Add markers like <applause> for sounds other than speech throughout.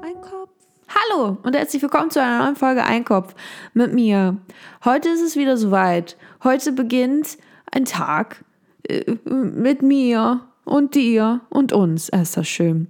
Ein Kopf. Hallo und herzlich willkommen zu einer neuen Folge Einkopf mit mir. Heute ist es wieder soweit. Heute beginnt ein Tag äh, mit mir und dir und uns. Ah, ist das schön.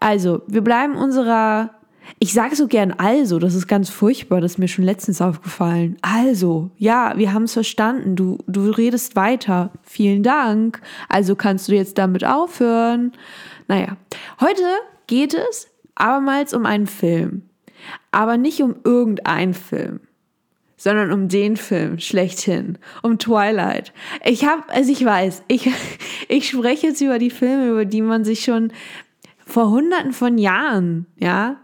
Also, wir bleiben unserer ich sage so gern also, das ist ganz furchtbar, das ist mir schon letztens aufgefallen. Also, ja, wir haben es verstanden, du, du redest weiter. Vielen Dank. Also kannst du jetzt damit aufhören. Naja, heute geht es abermals um einen Film. Aber nicht um irgendeinen Film sondern um den Film schlechthin, um Twilight. Ich habe, also ich weiß, ich, <laughs> ich spreche jetzt über die Filme, über die man sich schon vor hunderten von Jahren, ja,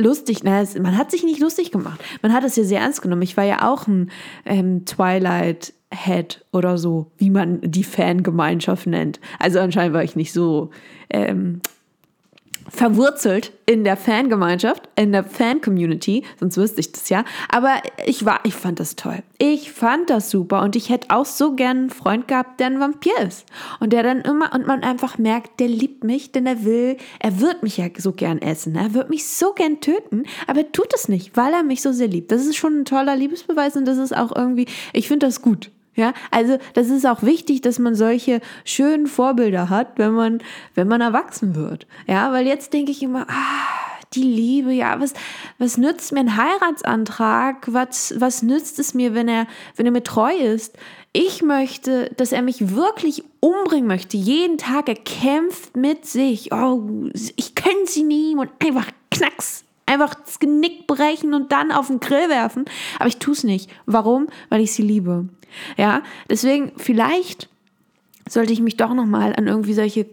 lustig, naja, man hat sich nicht lustig gemacht. Man hat es ja sehr ernst genommen. Ich war ja auch ein ähm, Twilight Head oder so, wie man die Fangemeinschaft nennt. Also anscheinend war ich nicht so ähm, verwurzelt in der Fangemeinschaft, in der Fan-Community, sonst wüsste ich das ja. Aber ich war, ich fand das toll. Ich fand das super und ich hätte auch so gern einen Freund gehabt, der ein Vampir ist. Und der dann immer, und man einfach merkt, der liebt mich, denn er will, er wird mich ja so gern essen. Er wird mich so gern töten, aber er tut es nicht, weil er mich so sehr liebt. Das ist schon ein toller Liebesbeweis und das ist auch irgendwie, ich finde das gut. Ja, also das ist auch wichtig, dass man solche schönen Vorbilder hat, wenn man, wenn man erwachsen wird. Ja, weil jetzt denke ich immer, ah, die Liebe, ja, was, was nützt mir ein Heiratsantrag? Was, was nützt es mir, wenn er, wenn er mir treu ist? Ich möchte, dass er mich wirklich umbringen möchte. Jeden Tag, er kämpft mit sich. Oh, ich kenne sie nie und einfach knacks einfach das Genick brechen und dann auf den Grill werfen. Aber ich tue es nicht. Warum? Weil ich sie liebe. Ja, deswegen vielleicht sollte ich mich doch noch mal an irgendwie solche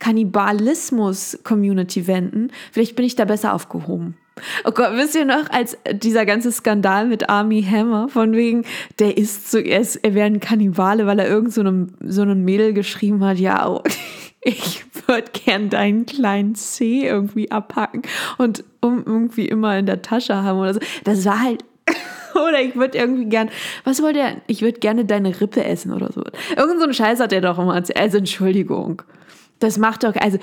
Kannibalismus-Community wenden. Vielleicht bin ich da besser aufgehoben. Oh Gott, wisst ihr noch, als dieser ganze Skandal mit Army Hammer, von wegen, der ist zuerst, er wäre ein Kannibale, weil er irgend so einem, so einem Mädel geschrieben hat, ja, oh, <laughs> ich würde gern deinen kleinen C irgendwie abhacken und um irgendwie immer in der Tasche haben oder so. Das war halt <laughs> oder ich würde irgendwie gern, was wollte er? Ich würde gerne deine Rippe essen oder so. Irgend so einen Scheiß hat er doch immer. Also Entschuldigung. Das macht doch, also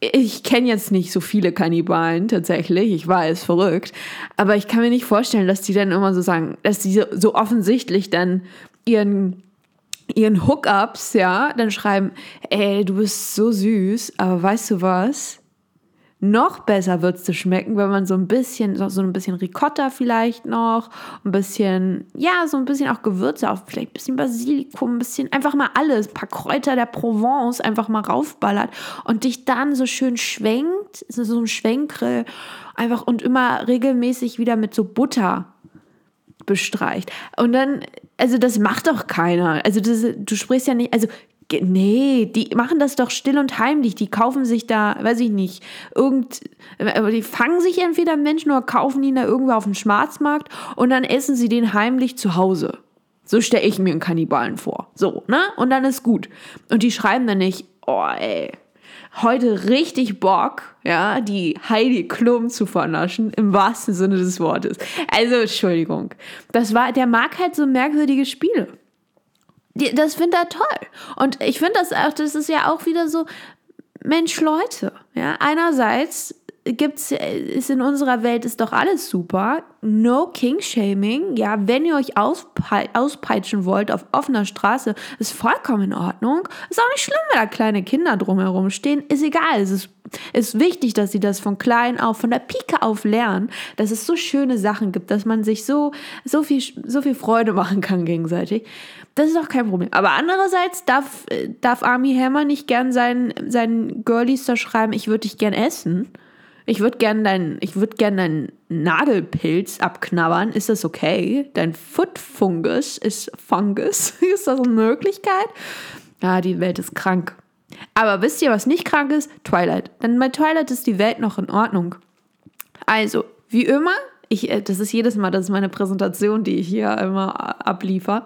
ich kenne jetzt nicht so viele Kannibalen tatsächlich, ich weiß, verrückt, aber ich kann mir nicht vorstellen, dass die dann immer so sagen, dass die so offensichtlich dann ihren ihren Hookups, ja, dann schreiben, ey, du bist so süß, aber weißt du was? Noch besser wird es schmecken, wenn man so ein bisschen, so, ein bisschen Ricotta vielleicht noch, ein bisschen, ja, so ein bisschen auch Gewürze, auch vielleicht ein bisschen Basilikum, ein bisschen, einfach mal alles, ein paar Kräuter der Provence einfach mal raufballert und dich dann so schön schwenkt, so ein Schwenkgrill, einfach und immer regelmäßig wieder mit so Butter bestreicht. Und dann, also das macht doch keiner. Also das, du sprichst ja nicht, also Nee, die machen das doch still und heimlich. Die kaufen sich da, weiß ich nicht, irgend, die fangen sich entweder Menschen oder kaufen ihn da irgendwo auf dem Schwarzmarkt und dann essen sie den heimlich zu Hause. So stelle ich mir einen Kannibalen vor. So, ne? Und dann ist gut. Und die schreiben dann nicht, oh ey, heute richtig Bock, ja, die Heidi Klum zu vernaschen, im wahrsten Sinne des Wortes. Also, Entschuldigung. Das war, der mag halt so merkwürdige Spiele. Das findet er toll. Und ich finde das auch, das ist ja auch wieder so, Mensch, Leute, ja, einerseits gibt's, ist in unserer Welt ist doch alles super. No King-Shaming. Ja, wenn ihr euch auspeitschen wollt auf offener Straße, ist vollkommen in Ordnung. Ist auch nicht schlimm, wenn da kleine Kinder drumherum stehen. Ist egal. Es ist, ist wichtig, dass sie das von klein auf, von der Pike auf lernen, dass es so schöne Sachen gibt, dass man sich so, so viel, so viel Freude machen kann gegenseitig. Das ist auch kein Problem. Aber andererseits darf, darf Army Hammer nicht gern seinen, seinen Girlies da schreiben, ich würde dich gern essen. Ich würde gerne deinen, ich würde gerne deinen Nagelpilz abknabbern. Ist das okay? Dein Foot Fungus ist Fungus. <laughs> ist das eine Möglichkeit? Ja, die Welt ist krank. Aber wisst ihr, was nicht krank ist? Twilight. Denn bei Twilight ist die Welt noch in Ordnung. Also, wie immer, ich, äh, das ist jedes Mal, das ist meine Präsentation, die ich hier immer abliefer.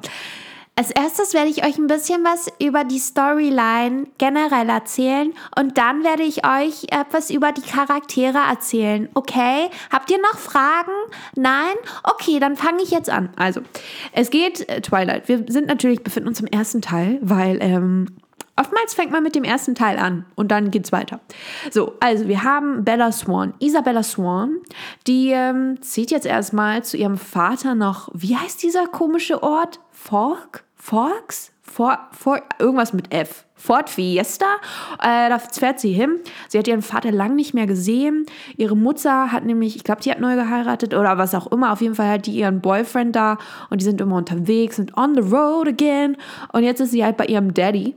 Als erstes werde ich euch ein bisschen was über die Storyline generell erzählen und dann werde ich euch etwas über die Charaktere erzählen. Okay? Habt ihr noch Fragen? Nein? Okay, dann fange ich jetzt an. Also, es geht äh, Twilight. Wir sind natürlich befinden uns im ersten Teil, weil ähm, Oftmals fängt man mit dem ersten Teil an und dann geht's weiter. So, also wir haben Bella Swan, Isabella Swan, die ähm, zieht jetzt erstmal zu ihrem Vater noch, wie heißt dieser komische Ort? Fork? Forks? For, for, irgendwas mit F. Fort Fiesta. Äh, da fährt sie hin. Sie hat ihren Vater lang nicht mehr gesehen. Ihre Mutter hat nämlich, ich glaube, die hat neu geheiratet oder was auch immer. Auf jeden Fall hat die ihren Boyfriend da und die sind immer unterwegs und on the road again. Und jetzt ist sie halt bei ihrem Daddy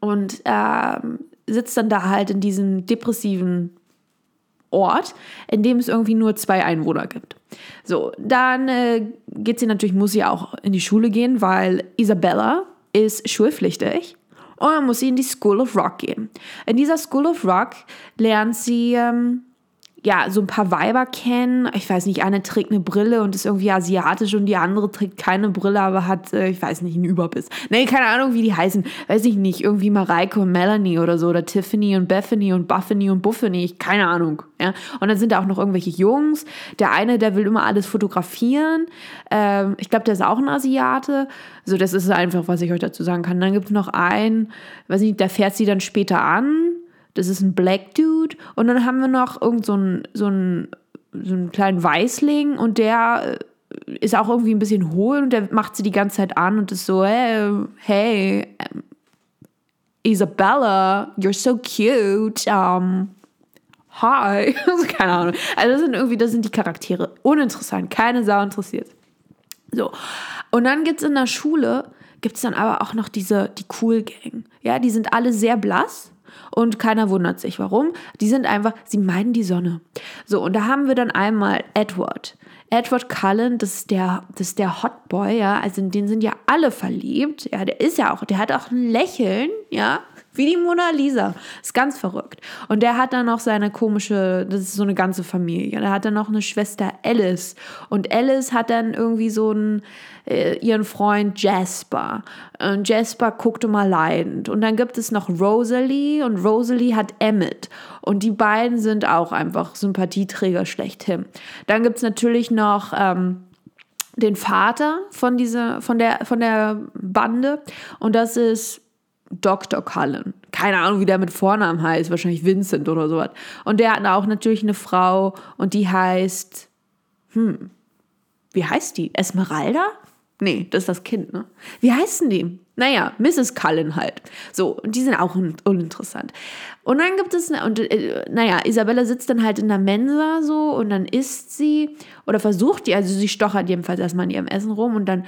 und ähm, sitzt dann da halt in diesem depressiven Ort, in dem es irgendwie nur zwei Einwohner gibt. So, dann äh, geht sie natürlich, muss sie auch in die Schule gehen, weil Isabella ist schulpflichtig und dann muss sie in die School of Rock gehen. In dieser School of Rock lernt sie ähm, ja, so ein paar Weiber kennen. Ich weiß nicht, eine trägt eine Brille und ist irgendwie asiatisch und die andere trägt keine Brille, aber hat, äh, ich weiß nicht, einen Überbiss. Nee, keine Ahnung, wie die heißen. Weiß ich nicht. Irgendwie Mareike und Melanie oder so. Oder Tiffany und Bethany und Buffany und Buffany. Keine Ahnung. Ja? Und dann sind da auch noch irgendwelche Jungs. Der eine, der will immer alles fotografieren. Ähm, ich glaube, der ist auch ein Asiate. So, das ist einfach, was ich euch dazu sagen kann. Dann gibt es noch einen, weiß nicht, der fährt sie dann später an das ist ein Black Dude. Und dann haben wir noch irgend so einen, so einen, so einen kleinen Weißling und der äh, ist auch irgendwie ein bisschen hohl und der macht sie die ganze Zeit an und ist so, hey, hey Isabella, you're so cute. Um, hi. <laughs> Also, keine Ahnung. Also das sind irgendwie, das sind die Charaktere. Uninteressant. Keine Sau interessiert. So. Und dann gibt es in der Schule, gibt es dann aber auch noch diese, die Cool Gang. Ja, die sind alle sehr blass und keiner wundert sich, warum. Die sind einfach, sie meiden die Sonne. So, und da haben wir dann einmal Edward. Edward Cullen, das ist der, das ist der Hotboy, ja, also in den sind ja alle verliebt. Ja, der ist ja auch, der hat auch ein Lächeln, ja, wie die Mona Lisa. Ist ganz verrückt. Und der hat dann noch seine komische, das ist so eine ganze Familie. Da hat dann noch eine Schwester Alice. Und Alice hat dann irgendwie so einen, äh, ihren Freund Jasper. Und Jasper guckte mal leidend. Und dann gibt es noch Rosalie und Rosalie hat Emmett. Und die beiden sind auch einfach Sympathieträger schlechthin. Dann gibt es natürlich noch. Ähm, den Vater von dieser, von der, von der Bande und das ist Dr. Cullen. Keine Ahnung, wie der mit Vornamen heißt, wahrscheinlich Vincent oder sowas. Und der hat auch natürlich eine Frau und die heißt, hm, wie heißt die? Esmeralda? Nee, das ist das Kind, ne? Wie heißen die? Naja, Mrs. Cullen halt. So, und die sind auch uninteressant. Und dann gibt es, und äh, naja, Isabella sitzt dann halt in der Mensa so und dann isst sie oder versucht die, also sie stochert jedenfalls erstmal in ihrem Essen rum und dann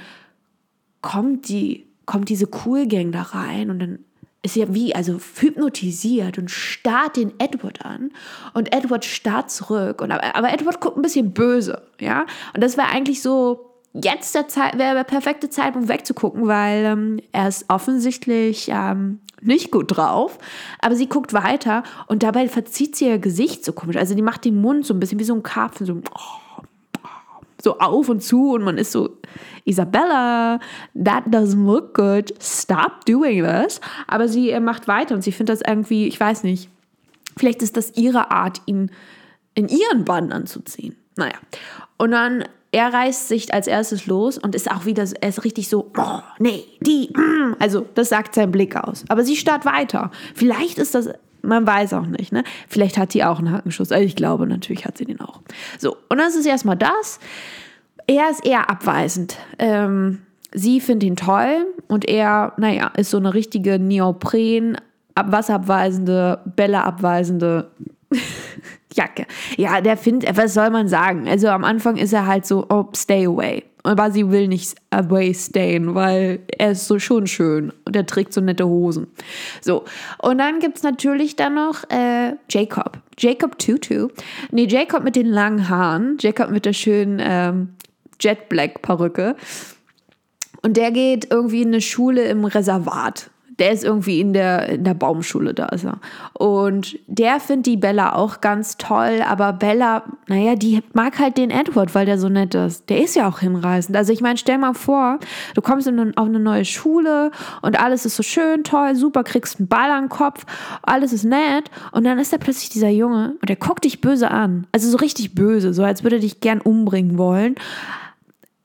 kommt die kommt diese Cool Gang da rein und dann ist sie ja wie, also hypnotisiert und starrt den Edward an und Edward starrt zurück. Und, aber, aber Edward guckt ein bisschen böse, ja. Und das wäre eigentlich so jetzt der, Zeit, wäre der perfekte Zeitpunkt wegzugucken, weil ähm, er ist offensichtlich ähm, nicht gut drauf. Aber sie guckt weiter und dabei verzieht sie ihr Gesicht so komisch. Also die macht den Mund so ein bisschen wie so ein Karpfen, so, so auf und zu und man ist so, Isabella, that doesn't look good, stop doing this. Aber sie macht weiter und sie findet das irgendwie, ich weiß nicht, vielleicht ist das ihre Art, ihn in ihren Bann anzuziehen. Naja. Und dann, er reißt sich als erstes los und ist auch wieder, er ist richtig so, oh, nee, die, mm. also das sagt sein Blick aus. Aber sie starrt weiter. Vielleicht ist das man weiß auch nicht, ne? Vielleicht hat die auch einen Hackenschuss. Also ich glaube, natürlich hat sie den auch. So, und das ist erstmal das. Er ist eher abweisend. Ähm, sie findet ihn toll und er, naja, ist so eine richtige Neopren, wasserabweisende, Bälle abweisende <laughs> Jacke. Ja, der findet, was soll man sagen? Also am Anfang ist er halt so, oh, stay away. Aber sie will nicht away stayen, weil er ist so schon schön und er trägt so nette Hosen. So, und dann gibt es natürlich dann noch äh, Jacob. Jacob Tutu. Nee, Jacob mit den langen Haaren. Jacob mit der schönen ähm, Jet Black Perücke. Und der geht irgendwie in eine Schule im Reservat. Der ist irgendwie in der, in der Baumschule, da ist er. Und der findet die Bella auch ganz toll, aber Bella, naja, die mag halt den Edward, weil der so nett ist. Der ist ja auch hinreißend. Also ich meine, stell mal vor, du kommst in, auf eine neue Schule und alles ist so schön, toll, super, kriegst einen Ball an den Kopf, alles ist nett und dann ist da plötzlich dieser Junge und der guckt dich böse an. Also so richtig böse, so als würde er dich gern umbringen wollen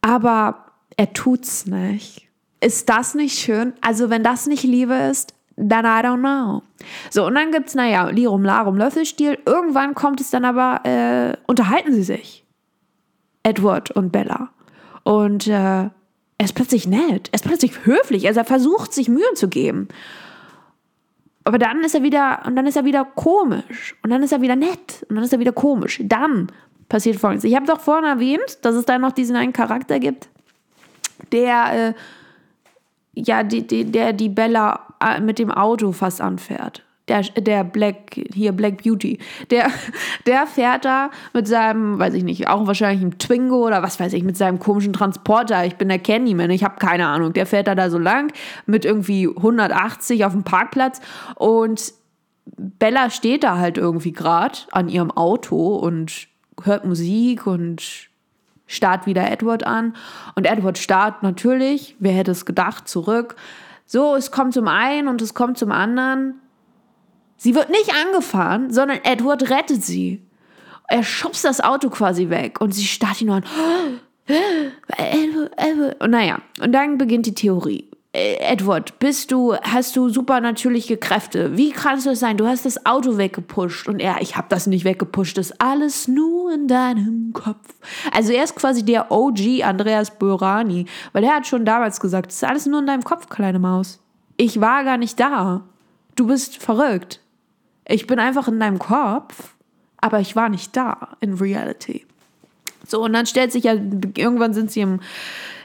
aber er tut's nicht. Ist das nicht schön? Also wenn das nicht Liebe ist, then I don't know. So, und dann gibt es, naja, Lirum Larum Löffelstiel. Irgendwann kommt es dann aber, äh, unterhalten sie sich. Edward und Bella. Und äh, er ist plötzlich nett, er ist plötzlich höflich, also er versucht sich Mühe zu geben. Aber dann ist er wieder, und dann ist er wieder komisch. Und dann ist er wieder nett. Und dann ist er wieder komisch. Dann passiert folgendes. Ich habe doch vorhin erwähnt, dass es da noch diesen einen Charakter gibt, der, äh, ja, die, die, der die Bella äh, mit dem Auto fast anfährt der, der Black, hier Black Beauty, der, <laughs> der fährt da mit seinem, weiß ich nicht, auch wahrscheinlich einem Twingo oder was weiß ich, mit seinem komischen Transporter. Ich bin der Candyman, ich habe keine Ahnung. Der fährt da, da so lang mit irgendwie 180 auf dem Parkplatz und Bella steht da halt irgendwie gerade an ihrem Auto und hört Musik und starrt wieder Edward an. Und Edward starrt natürlich, wer hätte es gedacht, zurück. So, es kommt zum einen und es kommt zum anderen. Sie wird nicht angefahren, sondern Edward rettet sie. Er schubst das Auto quasi weg und sie starrt ihn nur an. <gasps> Und naja, und dann beginnt die Theorie. Äh, Edward, bist du, hast du supernatürliche Kräfte? Wie kannst du es sein? Du hast das Auto weggepusht und er, ich habe das nicht weggepusht, das ist alles nur in deinem Kopf. Also er ist quasi der OG Andreas Börani, weil er hat schon damals gesagt, es ist alles nur in deinem Kopf, kleine Maus. Ich war gar nicht da. Du bist verrückt. Ich bin einfach in deinem Kopf, aber ich war nicht da in Reality. So, und dann stellt sich ja, irgendwann sind sie im,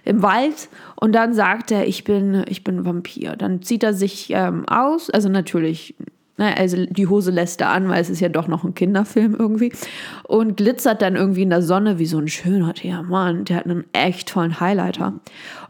im Wald und dann sagt er, ich bin, ich bin Vampir. Dann zieht er sich ähm, aus, also natürlich, ne, also die Hose lässt er an, weil es ist ja doch noch ein Kinderfilm irgendwie. Und glitzert dann irgendwie in der Sonne wie so ein schöner Diamant. Der hat einen echt tollen Highlighter.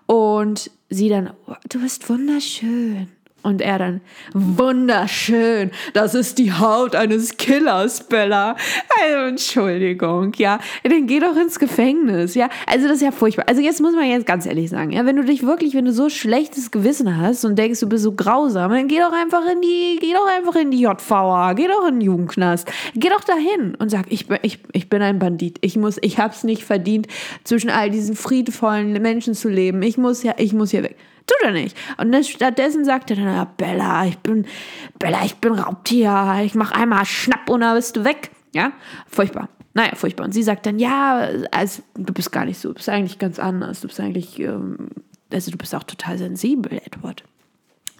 Und sie dann, du bist wunderschön. Und er dann, wunderschön, das ist die Haut eines Killers, Bella. Also, Entschuldigung, ja. Dann geh doch ins Gefängnis, ja. Also, das ist ja furchtbar. Also, jetzt muss man jetzt ganz ehrlich sagen, ja, wenn du dich wirklich, wenn du so schlechtes Gewissen hast und denkst, du bist so grausam, dann geh doch einfach in die, geh doch einfach in die JVA, geh doch in den Jugendknast. Geh doch dahin und sag, ich bin, ich, ich bin ein Bandit. Ich muss, ich hab's nicht verdient, zwischen all diesen friedvollen Menschen zu leben. Ich muss ja, ich muss hier weg. Tut er nicht. Und das, stattdessen sagt er dann, ja, Bella, ich bin, Bella, ich bin Raubtier, ich mach einmal Schnapp und dann bist du weg. Ja, furchtbar. Naja, furchtbar. Und sie sagt dann, ja, also, du bist gar nicht so, du bist eigentlich ganz anders. Du bist eigentlich, ähm, also du bist auch total sensibel, Edward.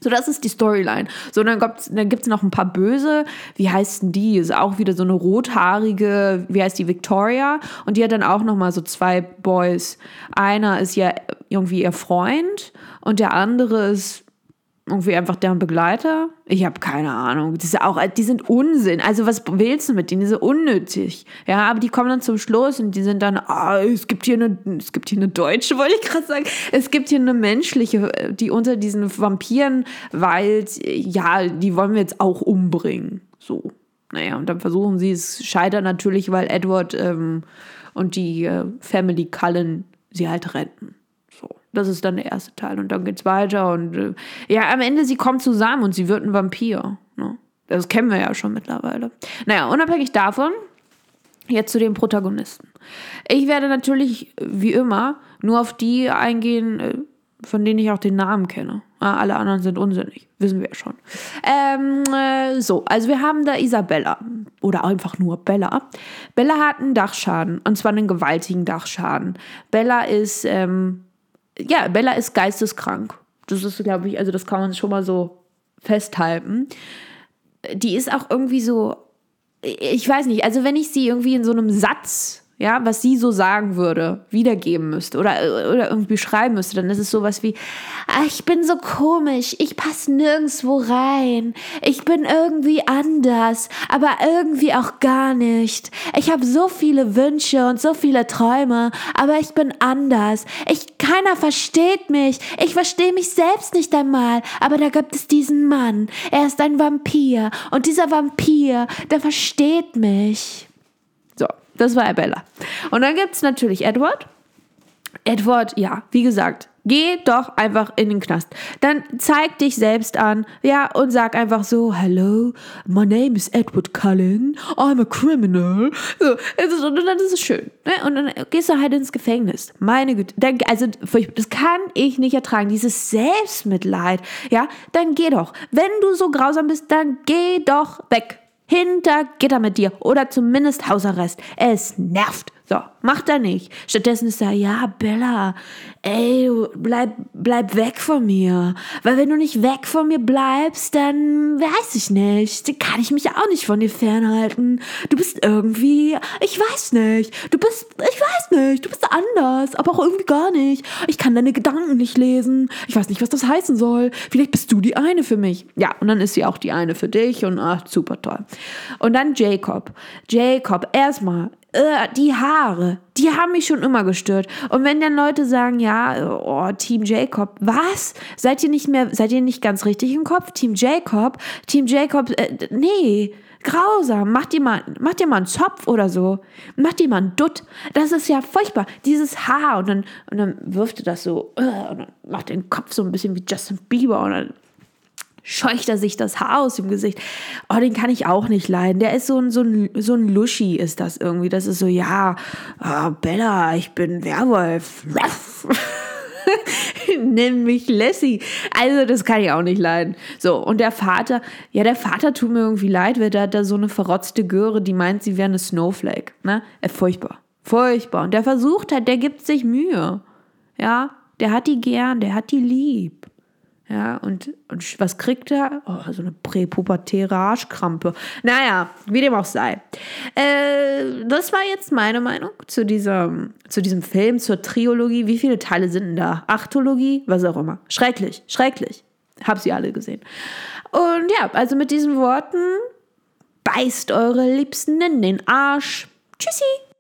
So, das ist die Storyline. So, dann gibt es dann noch ein paar Böse. Wie heißt denn die? Ist auch wieder so eine rothaarige, wie heißt die, Victoria? Und die hat dann auch noch mal so zwei Boys. Einer ist ja irgendwie ihr Freund und der andere ist irgendwie einfach deren Begleiter. Ich habe keine Ahnung. Die sind, auch, die sind Unsinn. Also was willst du mit denen? Die sind unnötig. Ja, aber die kommen dann zum Schluss und die sind dann, ah, es gibt hier eine, es gibt hier eine Deutsche, <laughs> wollte ich gerade sagen. Es gibt hier eine menschliche, die unter diesen Vampiren weilt. Ja, die wollen wir jetzt auch umbringen. So. Naja, und dann versuchen sie es, scheitert natürlich, weil Edward ähm, und die äh, Family Cullen sie halt retten. Das ist dann der erste Teil. Und dann geht's weiter. Und äh, ja, am Ende, sie kommt zusammen und sie wird ein Vampir. Ne? Das kennen wir ja schon mittlerweile. Naja, unabhängig davon, jetzt zu den Protagonisten. Ich werde natürlich, wie immer, nur auf die eingehen, äh, von denen ich auch den Namen kenne. Alle anderen sind unsinnig, wissen wir ja schon. Ähm, äh, so, also wir haben da Isabella oder einfach nur Bella. Bella hat einen Dachschaden und zwar einen gewaltigen Dachschaden. Bella ist ähm, ja, Bella ist geisteskrank. Das ist, glaube ich, also das kann man schon mal so festhalten. Die ist auch irgendwie so, ich weiß nicht, also wenn ich sie irgendwie in so einem Satz ja, was sie so sagen würde, wiedergeben müsste oder, oder irgendwie schreiben müsste, dann ist es sowas wie, ah, ich bin so komisch, ich passe nirgendwo rein, ich bin irgendwie anders, aber irgendwie auch gar nicht. Ich habe so viele Wünsche und so viele Träume, aber ich bin anders. Ich, keiner versteht mich, ich verstehe mich selbst nicht einmal, aber da gibt es diesen Mann, er ist ein Vampir und dieser Vampir, der versteht mich. Das war Bella. Und dann gibt es natürlich Edward. Edward, ja, wie gesagt, Geh doch einfach in den Knast. Dann zeig dich selbst an, ja, und sag einfach so, hello, my name is Edward Cullen, I'm a criminal. So, und dann ist es schön. Ne? Und dann gehst du halt ins Gefängnis. Meine Güte. Dann, also, das kann ich nicht ertragen, dieses Selbstmitleid. Ja, dann geh doch. Wenn du so grausam bist, dann geh doch weg. Hinter Gitter mit dir. Oder zumindest Hausarrest. Es nervt. So, macht er nicht. Stattdessen ist er, ja, Bella, ey, bleib, bleib weg von mir. Weil wenn du nicht weg von mir bleibst, dann weiß ich nicht. Dann kann ich mich auch nicht von dir fernhalten. Du bist irgendwie, ich weiß nicht. Du bist, ich weiß nicht. Du bist anders, aber auch irgendwie gar nicht. Ich kann deine Gedanken nicht lesen. Ich weiß nicht, was das heißen soll. Vielleicht bist du die eine für mich. Ja, und dann ist sie auch die eine für dich und ach, super toll. Und dann Jacob. Jacob, erstmal, äh, die Haare, die haben mich schon immer gestört. Und wenn dann Leute sagen, ja, oh, Team Jacob, was? Seid ihr nicht mehr, seid ihr nicht ganz richtig im Kopf? Team Jacob, Team Jacob, äh, nee, grausam. Macht ihr mal, macht ihr mal einen Zopf oder so. Macht ihr mal einen Dutt. Das ist ja furchtbar. Dieses Haar und dann, und dann wirft ihr das so, äh, und dann macht den Kopf so ein bisschen wie Justin Bieber und dann scheucht er sich das Haar aus dem Gesicht. Oh, den kann ich auch nicht leiden. Der ist so ein, so ein, so ein Luschi, ist das irgendwie. Das ist so, ja, oh, Bella, ich bin Werwolf. <laughs> Nenn mich Lassie. Also, das kann ich auch nicht leiden. So, und der Vater, ja, der Vater tut mir irgendwie leid, weil der hat da so eine verrotzte Göre, die meint, sie wäre eine Snowflake. Ne? Äh, furchtbar. Furchtbar. Und der versucht halt, der gibt sich Mühe. Ja, der hat die gern, der hat die lieb. Ja, und, und was kriegt er? Oh, so eine präpubertäre Arschkrampe. Naja, wie dem auch sei. Äh, das war jetzt meine Meinung zu diesem, zu diesem Film, zur Triologie. Wie viele Teile sind denn da? Achtologie? Was auch immer. Schrecklich, schrecklich. Hab sie alle gesehen. Und ja, also mit diesen Worten, beißt eure Liebsten in den Arsch. Tschüssi.